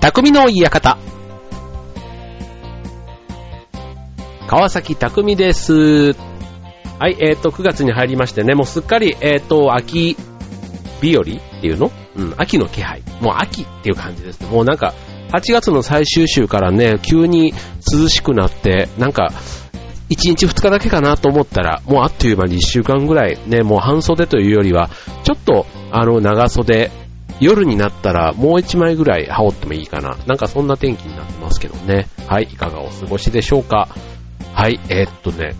匠の館。川崎匠です。はい、えっ、と、9月に入りましてね、もうすっかり、えっ、と、秋日和っていうの？うん、秋の気配。もう秋っていう感じです。もうなんか、8月の最終週からね、急に涼しくなって、なんか、1日2日だけかなと思ったら、もうあっという間に1週間ぐらい、ね、もう半袖というよりは、ちょっと、あの、長袖、夜になったらもう1枚ぐらい羽織ってもいいかな。なんかそんな天気になってますけどね。はい、いかがお過ごしでしょうか。はい、えーっとね、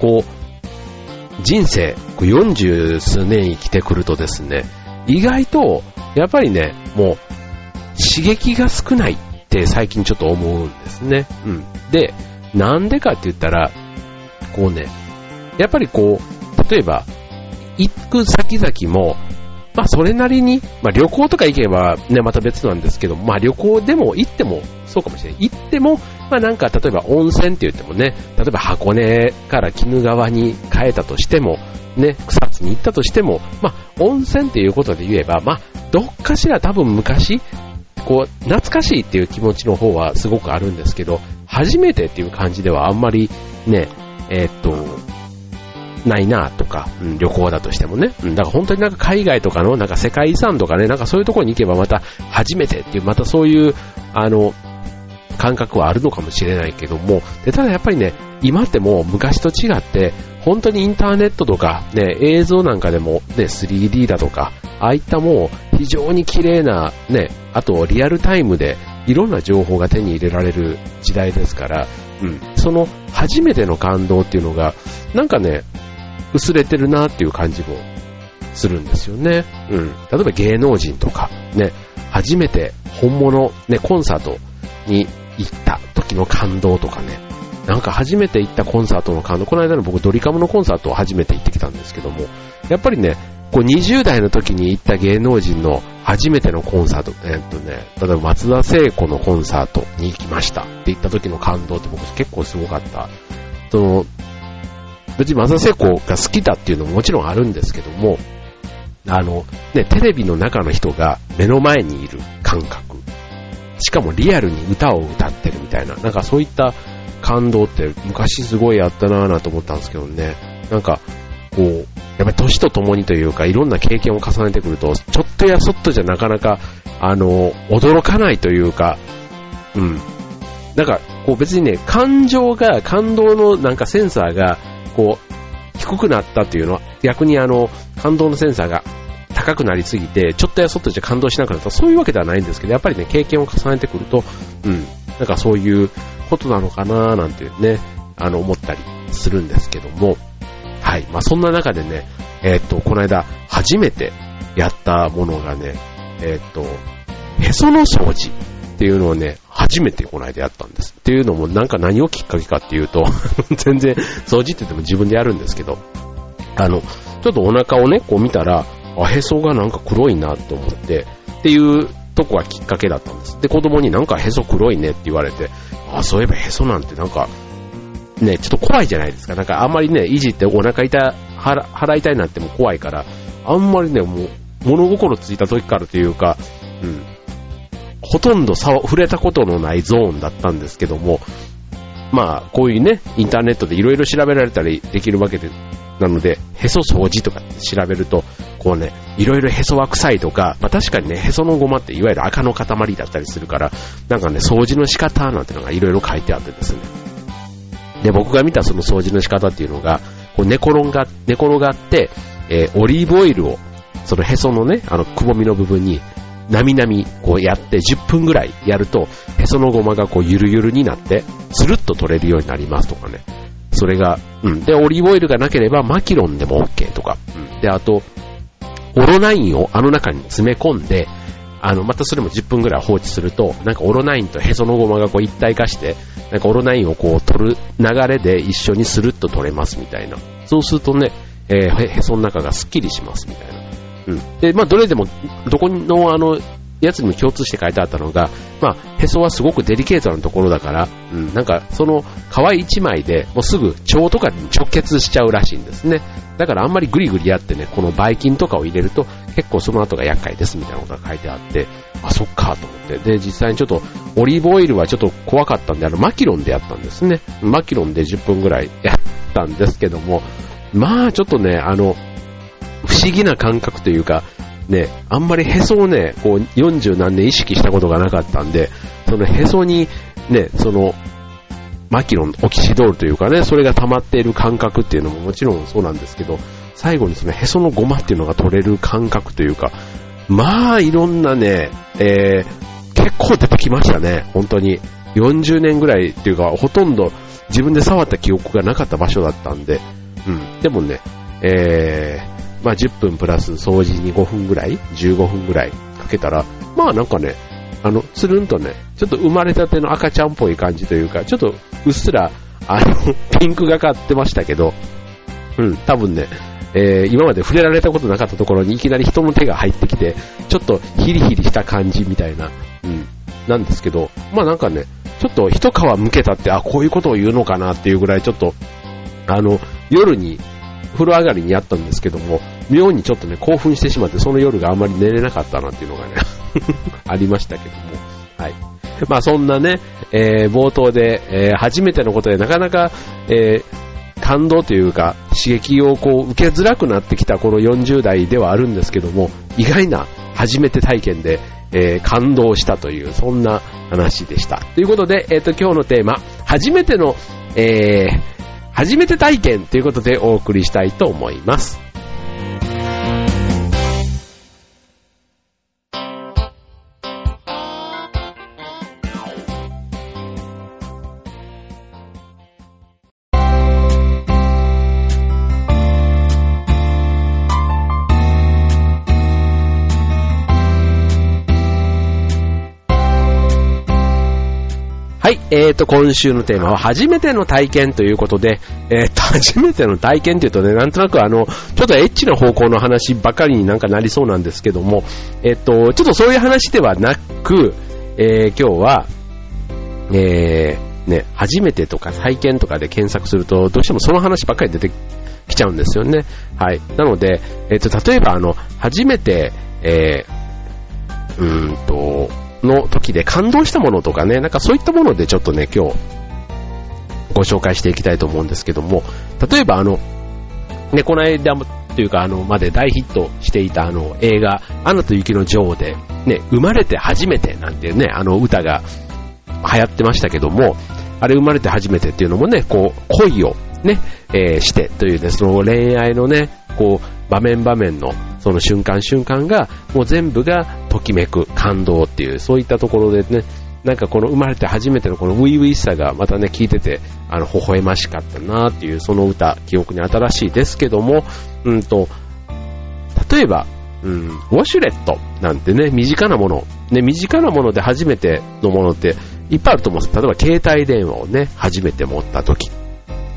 こう、人生、こう40数年生きてくるとですね、意外と、やっぱりね、もう、刺激が少ないって最近ちょっと思うんですね。うん。で、なんでかって言ったら、こうね、やっぱりこう、例えば、行く先々も、まあそれなりに、まあ旅行とか行けばね、また別なんですけど、まあ旅行でも行ってもそうかもしれない。行っても、まあなんか例えば温泉って言ってもね、例えば箱根から鬼怒川に変えたとしても、ね、草津に行ったとしても、まあ温泉っていうことで言えば、まあどっかしら多分昔、こう、懐かしいっていう気持ちの方はすごくあるんですけど、初めてっていう感じではあんまりね、えーっと、ないなとか、うん、旅行だとしてもね。うん、だから本当になんか海外とかのなんか世界遺産とかね、なんかそういうところに行けばまた初めてっていう、またそういう、あの、感覚はあるのかもしれないけども、でただやっぱりね、今ってもう昔と違って、本当にインターネットとか、ね、映像なんかでも、ね、3D だとか、ああいったもう非常に綺麗な、ね、あとリアルタイムでいろんな情報が手に入れられる時代ですから、うん、その初めての感動っていうのが、なんかね、薄れてるなっていう感じもするんですよね。うん。例えば芸能人とか、ね、初めて本物、ね、コンサートに行った時の感動とかね、なんか初めて行ったコンサートの感動、この間の僕ドリカムのコンサートを初めて行ってきたんですけども、やっぱりね、こう20代の時に行った芸能人の初めてのコンサート、えっとね、例えば松田聖子のコンサートに行きましたって言った時の感動って僕結構すごかった。その、別に松田聖子が好きだっていうのももちろんあるんですけども、あの、ね、テレビの中の人が目の前にいる感覚。しかもリアルに歌を歌ってるみたいな、なんかそういった感動って昔すごいあったなぁなと思ったんですけどね。なんか、こう、やっぱり年とともにというか、いろんな経験を重ねてくると、ちょっとやそっとじゃなかなか、あの、驚かないというか、うん。なんか、こう別にね、感情が、感動のなんかセンサーが、こう、低くなったっていうのは、逆にあの、感動のセンサーが高くなりすぎて、ちょっとやそっとじゃ感動しなくなった、そういうわけではないんですけど、やっぱりね、経験を重ねてくると、うん、なんかそういうことなのかななんてね、あの、思ったりするんですけども、はい。まあ、そんな中でね、えーと、この間、初めてやったものがね、えーと、へその掃除。っていうのをね、初めてこの間やったんです。っていうのも、なんか何をきっかけかっていうと、全然、掃除って言っても自分でやるんですけど、あの、ちょっとお腹をね、こう見たら、あ、へそがなんか黒いなと思って、っていうとこがきっかけだったんです。で、子供になんかへそ黒いねって言われて、あ、そういえばへそなんてなんか、ね、ちょっと怖いじゃないですか。なんかあんまりね、いじってお腹痛、腹、腹痛いなっても怖いから、あんまりね、もう、物心ついた時からというか、うん、ほとんど触れたことのないゾーンだったんですけども、まあ、こういうね、インターネットでいろいろ調べられたりできるわけで、なので、へそ掃除とか調べると、こうね、いろいろへそは臭いとか、まあ確かにね、へそのゴマっていわゆる赤の塊だったりするから、なんかね、掃除の仕方なんてのがいろいろ書いてあってですね。で、僕が見たその掃除の仕方っていうのが、こう寝転が、寝転がって、えーオリーブオイルを、そのへそのね、あの、くぼみの部分に、なみなみ、こうやって10分ぐらいやると、へそのごまがこうゆるゆるになって、スルッと取れるようになりますとかね。それが、うん。で、オリーブオイルがなければマキロンでも OK とか。うん。で、あと、オロナインをあの中に詰め込んで、あの、またそれも10分ぐらい放置すると、なんかオロナインとへそのごまがこう一体化して、なんかオロナインをこう取る流れで一緒にスルッと取れますみたいな。そうするとね、えーへへその中がスッキリしますみたいな。うん。で、まあ、どれでも、どこのあの、やつにも共通して書いてあったのが、まあ、へそはすごくデリケートなところだから、うん、なんか、その皮一枚でもうすぐ腸とかに直結しちゃうらしいんですね。だからあんまりグリグリやってね、このばい菌とかを入れると結構その後が厄介ですみたいなことが書いてあって、あ、そっかと思って。で、実際にちょっとオリーブオイルはちょっと怖かったんで、あの、マキロンでやったんですね。マキロンで10分ぐらいやったんですけども、まあちょっとね、あの、不思議な感覚というか、ね、あんまりへそをね、こう40何年意識したことがなかったんで、そのへそにね、その、マキロン、オキシドールというかね、それが溜まっている感覚っていうのももちろんそうなんですけど、最後にそのへそのゴマっていうのが取れる感覚というか、まあいろんなね、えー、結構出てきましたね、本当に。40年ぐらいっていうか、ほとんど自分で触った記憶がなかった場所だったんで、うん。でもね、えー、まあ10分プラス掃除に5分ぐらい ?15 分ぐらいかけたら、まあなんかね、あの、つるんとね、ちょっと生まれたての赤ちゃんっぽい感じというか、ちょっとうっすら、あの、ピンクがかってましたけど、うん、多分ね、えー、今まで触れられたことなかったところにいきなり人の手が入ってきて、ちょっとヒリヒリした感じみたいな、うん、なんですけど、まあなんかね、ちょっと一皮むけたって、あ、こういうことを言うのかなっていうぐらいちょっと、あの、夜に風呂上がりにやったんですけども、妙にちょっとね、興奮してしまって、その夜があんまり寝れなかったなっていうのがね ありましたけども、はい。まあそんなね、えー、冒頭で、えー、初めてのことでなかなか、えー、感動というか、刺激をこう受けづらくなってきたこの40代ではあるんですけども、意外な初めて体験で、えー、感動したという、そんな話でした。ということで、え、ー、と、今日のテーマ、初めての、えー、初めて体験ということでお送りしたいと思います。えーと、今週のテーマは初めての体験ということで、えーと、初めての体験というとね、なんとなくあの、ちょっとエッチな方向の話ばかりになんかなりそうなんですけども、えっ、ー、と、ちょっとそういう話ではなく、えー、今日は、えー、ね、初めてとか体験とかで検索すると、どうしてもその話ばっかり出てきちゃうんですよね。はい。なので、えっ、ー、と、例えばあの、初めて、えー、うーんと、の時で感動したものとかね、なんかそういったものでちょっとね、今日ご紹介していきたいと思うんですけども、例えばあの、ね、この間も、というかあの、まで大ヒットしていたあの映画、アナと雪の女王で、ね、生まれて初めてなんていうね、あの歌が流行ってましたけども、あれ生まれて初めてっていうのもね、こう、恋をね、えー、してというね、その恋愛のね、こう、場面場面のその瞬間瞬間が、もう全部がときめく、感動っていう、そういったところでね、なんかこの生まれて初めてのこのウィウィしさがまたね、聞いてて、あの、微笑ましかったなっていう、その歌、記憶に新しいですけども、うんと、例えば、うん、ウォシュレットなんてね、身近なもの、ね、身近なもので初めてのものっていっぱいあると思うんです。例えば携帯電話をね、初めて持った時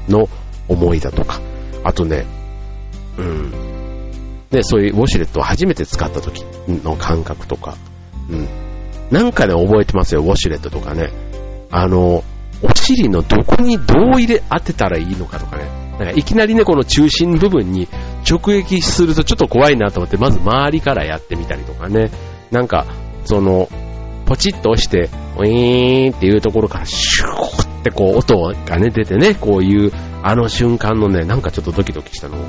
の思いだとか、あとね、うん、ね、そういうウォシュレットを初めて使った時の感覚とか、うん。なんかね、覚えてますよ、ウォシュレットとかね。あの、お尻のどこにどう入れ当てたらいいのかとかね。なんかいきなりね、この中心部分に直撃するとちょっと怖いなと思って、まず周りからやってみたりとかね。なんか、その、ポチッと押して、ウィーンっていうところからシューってこう音がね、出てね、こういう、あの瞬間のね、なんかちょっとドキドキしたのを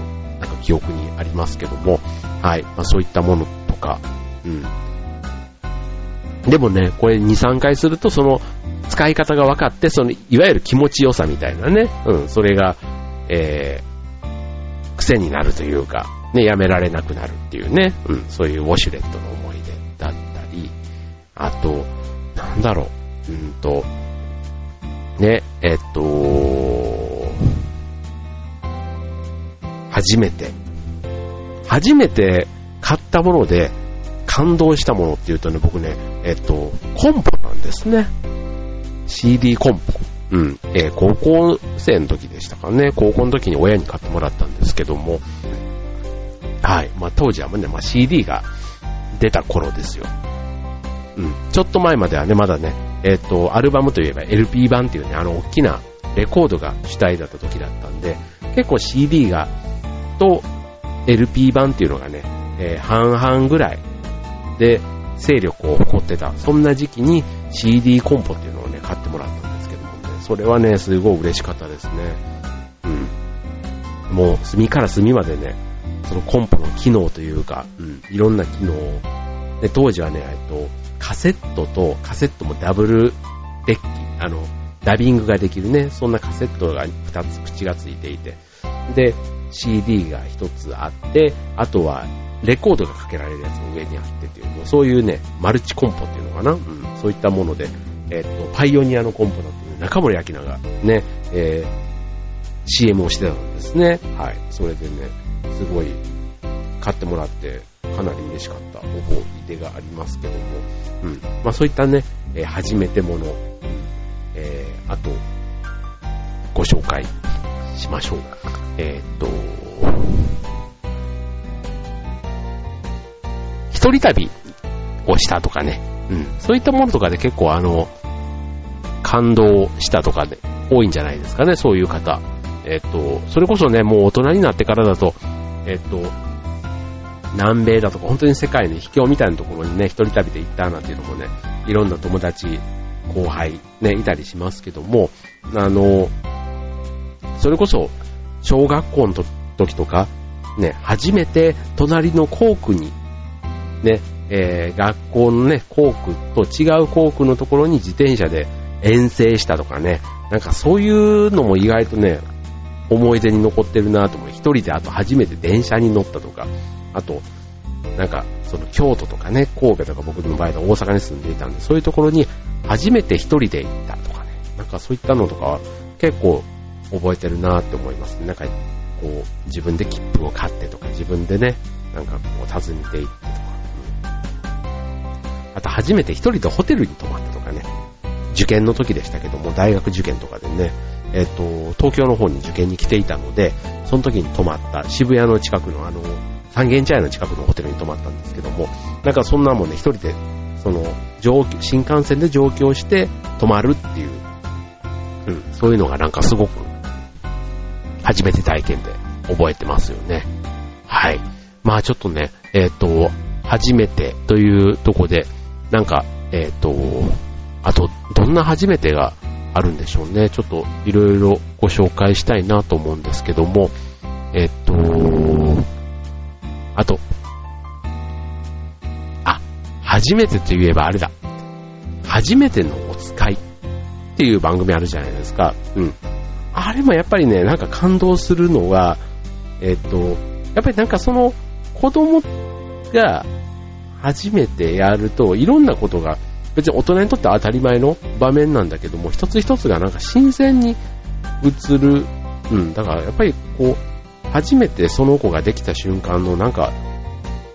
なんか記憶にありますけども、はい、まあ、そういったものとか、うん。でもね、これ2、3回すると、その、使い方が分かって、その、いわゆる気持ちよさみたいなね、うん、それが、えー、癖になるというか、ね、やめられなくなるっていうね、うん、そういうウォシュレットの思い出だったり、あと、なんだろう、うんと、ね、えっと、初めて、初めて買ったもので感動したものっていうとね、僕ね、えっと、コンポなんですね。CD コンポ。うん。えー、高校生の時でしたかね。高校の時に親に買ってもらったんですけども、はい。まあ当時はね、まあ CD が出た頃ですよ。うん。ちょっと前まではね、まだね、えっ、と、アルバムといえば LP 版っていうね、あの、大きなレコードが主体だった時だったんで、結構 CD が、と LP 版っていうのがね、えー、半々ぐらいで勢力を誇ってた、そんな時期に CD コンポっていうのをね、買ってもらったんですけどもね、それはね、すごい嬉しかったですね。うん。もう、隅から隅までね、そのコンポの機能というか、うん、いろんな機能を、で、当時はね、えっと、カセットと、カセットもダブルデッキ、あの、ダビングができるね、そんなカセットが2つ口がついていて、で、CD が1つあって、あとはレコードがかけられるやつも上にあってっていう、そういうね、マルチコンポっていうのかな、うん、そういったもので、えっと、パイオニアのコンポだっていう中森明菜がね、えー、CM をしてたんですね。はい。それでね、すごい買ってもらって、かなり嬉しかった思い出がありますけども、うん。まあそういったね、えー、初めてもの、えー、あと、ご紹介しましょう。えー、っと、一人旅をしたとかね、うん。そういったものとかで結構あの、感動したとかで多いんじゃないですかね、そういう方。えっと、それこそね、もう大人になってからだと、えっと、南米だとか、本当に世界の秘境みたいなところにね、一人旅で行ったなんていうのもね、いろんな友達、後輩、ね、いたりしますけども、あの、それこそ、小学校の時とか、ね、初めて隣の校区に、ね、えー、学校のね、校区と違う校区のところに自転車で遠征したとかね、なんかそういうのも意外とね、思い出に残ってるなと思う。一人であと初めて電車に乗ったとか、あと、なんか、その京都とかね、神戸とか僕の場合は大阪に住んでいたんで、そういうところに初めて一人で行ったとかね、なんかそういったのとかは結構覚えてるなって思いますね。なんか、こう、自分で切符を買ってとか、自分でね、なんかこう訪ねて行ってとか、あと初めて一人でホテルに泊まったとかね、受験の時でしたけども、大学受験とかでね、えっ、と、東京の方に受験に来ていたので、その時に泊まった渋谷の近くのあの、三軒茶屋の近くのホテルに泊まったんですけども、なんかそんなもんね、一人で、その、上新幹線で上京して泊まるっていう、うん、そういうのがなんかすごく、初めて体験で覚えてますよね。はい。まあちょっとね、えっ、と、初めてというとこで、なんか、えっ、と、あと、どんな初めてがあるんでしょうね。ちょっといろいろご紹介したいなと思うんですけども、えっと、あと、あ、初めてといえばあれだ。初めてのお使いっていう番組あるじゃないですか。うん。あれもやっぱりね、なんか感動するのが、えっと、やっぱりなんかその子供が初めてやるといろんなことが別に大人にとって当たり前の場面なんだけども、一つ一つがなんか新鮮に映る。うん、だからやっぱりこう、初めてその子ができた瞬間のなんか、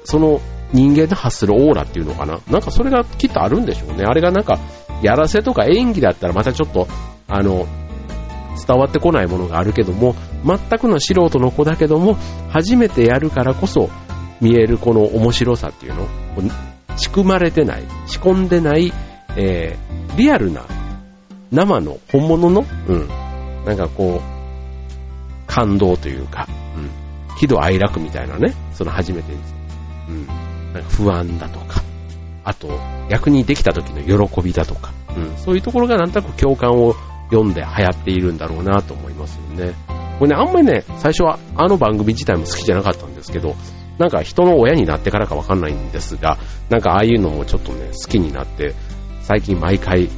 その人間で発するオーラっていうのかな。なんかそれがきっとあるんでしょうね。あれがなんか、やらせとか演技だったらまたちょっと、あの、伝わってこないものがあるけども、全くの素人の子だけども、初めてやるからこそ見えるこの面白さっていうの、仕組まれてない、仕込んでない、えー、リアルな、生の、本物の、うん、なんかこう、感動というか、うん、喜怒哀楽みたいなね、その初めてに、うん、なんか不安だとか、あと、逆にできた時の喜びだとか、うん、そういうところがなんとなく共感を読んで流行っているんだろうなと思いますよね。これね、あんまりね、最初はあの番組自体も好きじゃなかったんですけど、なんか人の親になってからかわかんないんですが、なんかああいうのもちょっとね、好きになって、最近毎回、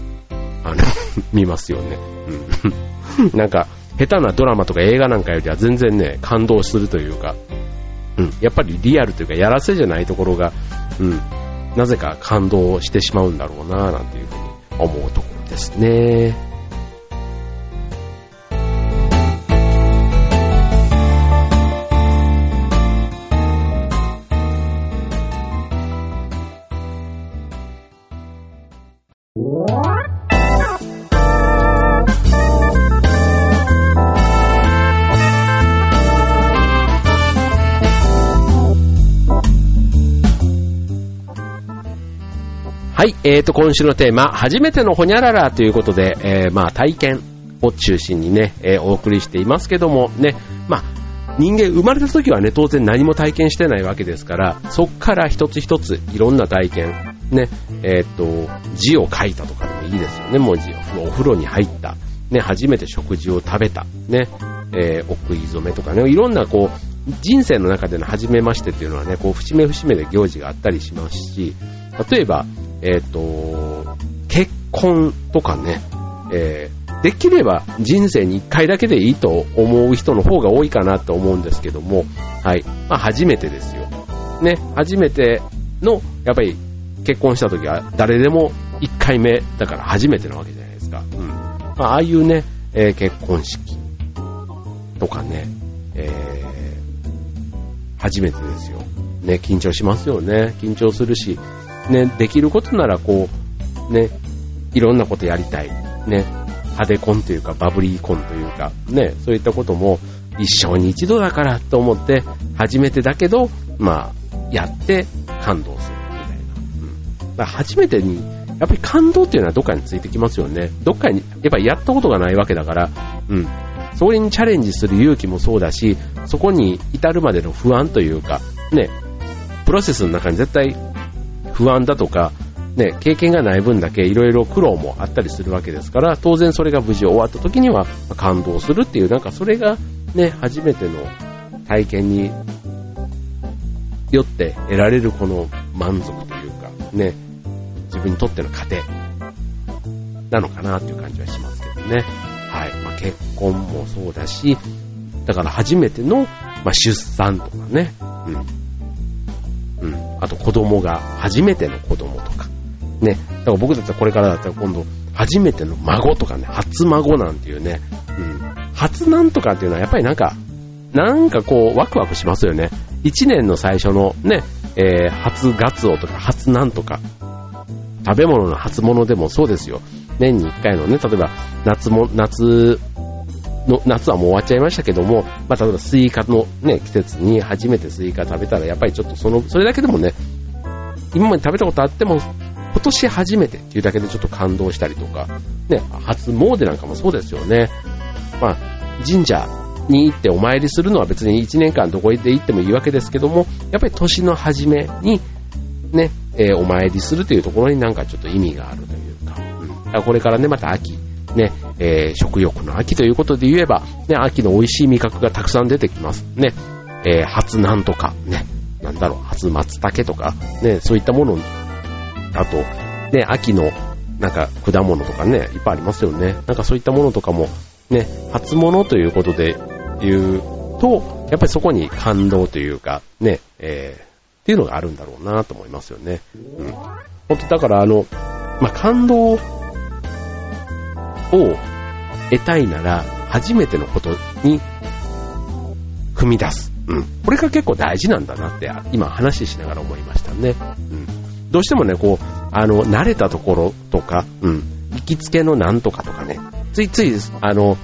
あの 見ますよね。うん。なんか、下手なドラマとか映画なんかよりは全然ね、感動するというか、うん。やっぱりリアルというか、やらせじゃないところが、うん。なぜか感動してしまうんだろうな、なんていうふうに思うところですね。はい、えーと、今週のテーマ、初めてのほにゃららということで、えー、まあ、体験を中心にね、えー、お送りしていますけども、ね、まあ、人間生まれた時はね、当然何も体験してないわけですから、そっから一つ一ついろんな体験、ね、えー、と、字を書いたとかでもいいですよね、文字を。お風呂に入った。ね、初めて食事を食べた。ね、えー、お食い初めとかね、いろんなこう、人生の中での初めましてっていうのはね、こう、節目節目で行事があったりしますし、例えば、えっ、ー、と、結婚とかね、えー、できれば人生に一回だけでいいと思う人の方が多いかなと思うんですけども、はい。まあ、初めてですよ。ね、初めての、やっぱり結婚した時は誰でも一回目だから初めてなわけじゃないですか。うん。まあ、ああいうね、えー、結婚式とかね、えー、初めてですよ。ね、緊張しますよね。緊張するし、ね、できることならこう、ね、いろんなことやりたい。ね、派手婚というか、バブリー婚というか、ね、そういったことも一生に一度だからと思って、初めてだけど、まあ、やって感動するみたいな。うん。だ初めてに、やっぱり感動っていうのはどっかについてきますよね。どっかに、やっぱりやったことがないわけだから、うん。それにチャレンジする勇気もそうだし、そこに至るまでの不安というか、ね、プロセスの中に絶対不安だとか、ね、経験がない分だけいろいろ苦労もあったりするわけですから、当然それが無事終わった時には感動するっていう、なんかそれがね、初めての体験によって得られるこの満足というか、ね、自分にとっての糧なのかなっていう感じはしますけどね。はい。まあ、結婚もそうだし、だから初めての、まあ、出産とかね、うん。あと子供が、初めての子供とか、ね、だから僕たちはこれからだったら今度、初めての孫とかね、初孫なんていうね、うん、初なんとかっていうのはやっぱりなんか、なんかこう、ワクワクしますよね。一年の最初のね、えー、初ガツオとか初なんとか、食べ物の初物でもそうですよ。年に一回のね、例えば夏も、夏の、夏はもう終わっちゃいましたけども、まあ、例えばスイカのね、季節に初めてスイカ食べたら、やっぱりちょっとその、それだけでもね、今まで食べたことあっても、今年初めてっていうだけでちょっと感動したりとか、ね、初詣なんかもそうですよね。まあ、神社に行ってお参りするのは別に1年間どこで行ってもいいわけですけども、やっぱり年の初めに、ね、えー、お参りするというところになんかちょっと意味があるというか、うん。だからこれからね、また秋、ね、えー、食欲の秋ということで言えば、ね、秋の美味しい味覚がたくさん出てきます。ね、えー、初なんとか、ね、なんだろう、初松茸とか、ね、そういったものあと、ね、秋のなんか果物とかね、いっぱいありますよね。なんかそういったものとかも、ね、初物ということで言うと、やっぱりそこに感動というか、ね、えー、っていうのがあるんだろうなと思いますよね。うん。本当だからあの、まあ、感動を得たいなら、初めてのことに踏み出す。うん。これが結構大事なんだなって、今話しながら思いましたね。うん。どうしてもね、こう、あの、慣れたところとか、うん、行きつけのなんとかとかね、ついつい、あの、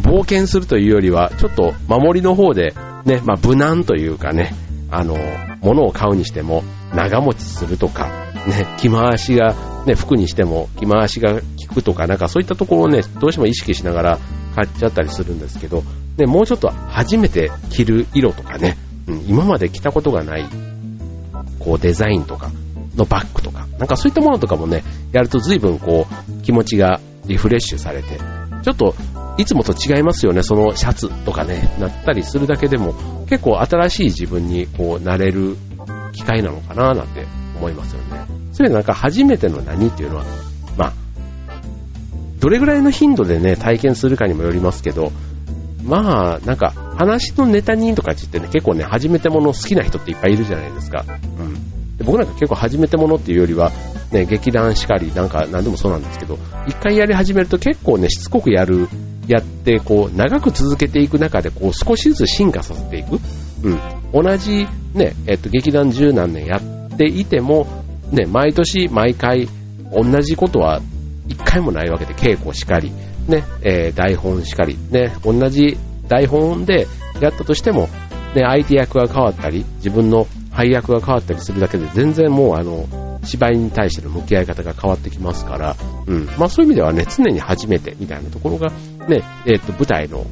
冒険するというよりは、ちょっと守りの方で、ね、まあ、無難というかね、あの、物を買うにしても、長持ちするとか、ね、着回しが、ね、服にしても着回しが効くとか、なんかそういったところをね、どうしても意識しながら買っちゃったりするんですけど、ね、もうちょっと初めて着る色とかね、うん、今まで着たことがない、こうデザインとか、のバッグとか、なんかそういったものとかもね、やると随分こう、気持ちがリフレッシュされて、ちょっと、いつもと違いますよね、そのシャツとかね、なったりするだけでも、結構新しい自分にこう、なれる機会なのかななんて思いますよね。それなんか初めての何っていうのは、まあ、どれぐらいの頻度でね、体験するかにもよりますけど、まあ、なんか、話のネタにとか言ってね、結構ね、初めてもの好きな人っていっぱいいるじゃないですか。うん。で僕なんか結構初めてものっていうよりは、ね、劇団しかり、なんか何でもそうなんですけど、一回やり始めると結構ね、しつこくやる、やって、こう、長く続けていく中で、こう、少しずつ進化させていく。うん。同じ、ね、えっと、劇団十何年やっていても、ね、毎年、毎回、同じことは一回もないわけで、稽古しかり、ね、えー、台本しかり、ね、同じ台本でやったとしても、ね、相手役が変わったり、自分の配役が変わったりするだけで全然もうあの、芝居に対しての向き合い方が変わってきますから、うん。まあそういう意味ではね、常に初めてみたいなところが、ね、えっ、ー、と、舞台の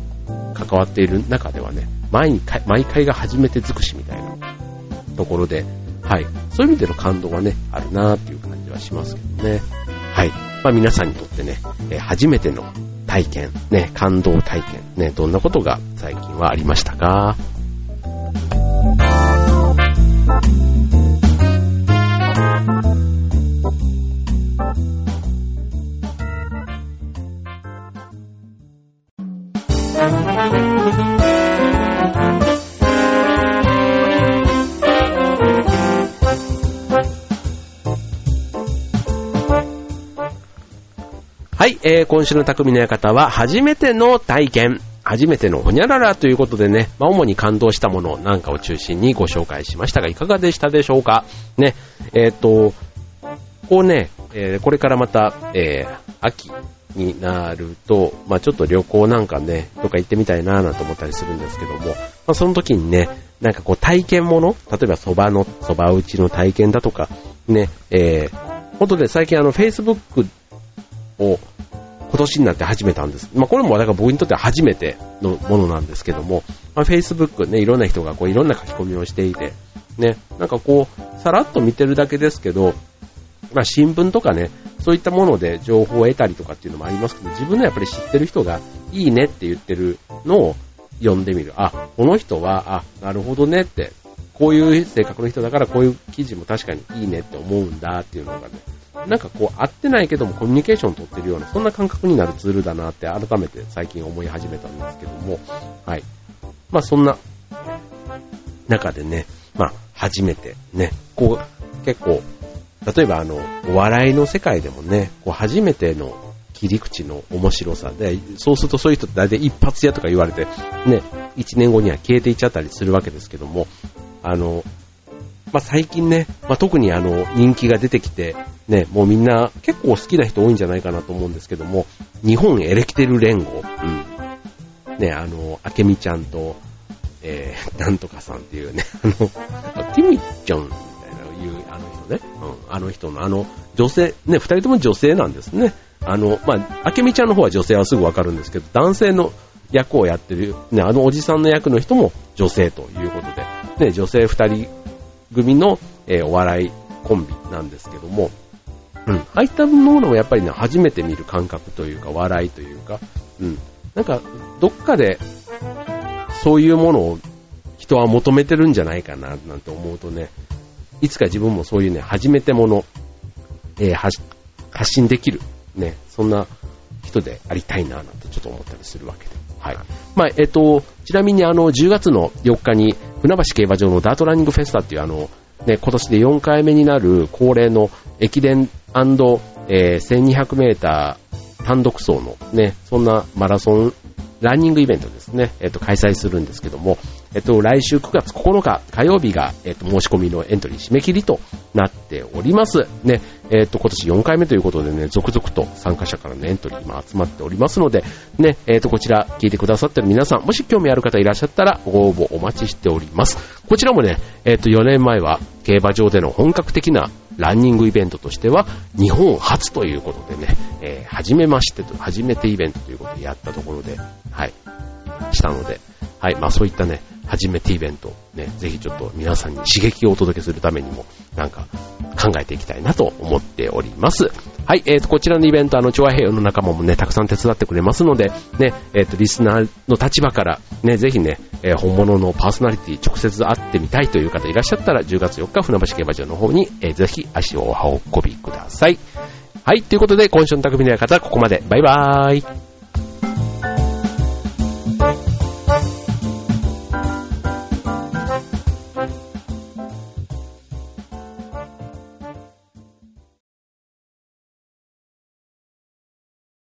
関わっている中ではね、毎回、毎回が初めて尽くしみたいなところで、はい。そういう意味での感動はね、あるなっていう感じはしますけどね。はい。まあ皆さんにとってね、えー、初めての体験、ね、感動体験、ね、どんなことが最近はありましたか？はい、えー、今週の匠の館は、初めての体験、初めてのほにゃららということでね、まあ、主に感動したものなんかを中心にご紹介しましたが、いかがでしたでしょうか？ね、えっ、と、こうね、えー、これからまた、えー、秋になると、まあ、ちょっと旅行なんかね、とか行ってみたいなぁなんて思ったりするんですけども、まあ、その時にね、なんかこう体験もの例えば蕎麦の、蕎麦打ちの体験だとか、ね、えー、本当で最近あの Facebook を今年になって始めたんです。まあ、これもだから僕にとっては初めてのものなんですけども、まあ、Facebook ね、いろんな人がこういろんな書き込みをしていて、ね、なんかこう、さらっと見てるだけですけど、まあ、新聞とかね、そういったもので情報を得たりとかっていうのもありますけど、自分のやっぱり知ってる人がいいねって言ってるのを読んでみる。あ、この人は、あ、なるほどねって、こういう性格の人だからこういう記事も確かにいいねって思うんだっていうのがね、なんかこう、合ってないけどもコミュニケーション取ってるような、そんな感覚になるツールだなって改めて最近思い始めたんですけども、はい。まあそんな中でね、まあ初めてね、こう、結構、例えばあの、お笑いの世界でもね、こう初めての切り口の面白さで、そうするとそういう人って大体一発屋とか言われて、ね、1年後には消えていっちゃったりするわけですけども、あの、まあ、最近ね、まあ、特にあの人気が出てきて、ね、もうみんな結構好きな人多いんじゃないかなと思うんですけども、日本エレキテル連合、うん。ね、あの、あけみちゃんと、えー、なんとかさんっていうね、あの、キミちゃんみたいないう、あの人ね、うん、あの人の、あの、女性、ね、二人とも女性なんですね。あの、まあ、あけみちゃんの方は女性はすぐわかるんですけど、男性の役をやってる、ね、あのおじさんの役の人も女性ということで、ね、女性二人組の、えー、お笑いコンビなんですけども、うん、ああいったものをやっぱりね、初めて見る感覚というか、笑いというか、うん、なんか、どっかで、そういうものを人は求めてるんじゃないかな、なんて思うとね、いつか自分もそういうね、初めてもの、えー、発信できる、ね、そんな人でありたいな、なんてちょっと思ったりするわけで。はい。まあ、えっと、ちなみにあの、10月の4日に、船橋競馬場のダートランニングフェスタっていうあの、ね、今年で4回目になる恒例の駅伝、えー、1200メーター単独走のね、そんなマラソンランニングイベントですね、えっ、と、開催するんですけども、えっ、と、来週9月9日火曜日が、えっ、と、申し込みのエントリー締め切りとなっております。ね、えっ、と、今年4回目ということでね、続々と参加者からのエントリー今集まっておりますので、ね、えっ、と、こちら聞いてくださってる皆さん、もし興味ある方いらっしゃったらご応募お待ちしております。こちらもね、えっ、と、4年前は競馬場での本格的なランニングイベントとしては、日本初ということでね、えー、初めましてと、初めてイベントということでやったところで、はい、したので、はい、まあそういったね、初めてイベント、ね、ぜひちょっと皆さんに刺激をお届けするためにも、なんか考えていきたいなと思っております。はい、えっ、ー、と、こちらのイベント、あの、調和平和の仲間もね、たくさん手伝ってくれますので、ね、えっ、ー、と、リスナーの立場から、ね、ぜひね、えー、本物のパーソナリティ直接会ってみたいという方いらっしゃったら、10月4日、船橋競馬場の方に、えー、ぜひ足をお運びください。はい、ということで、今週の匠の館、ここまで。バイバーイ。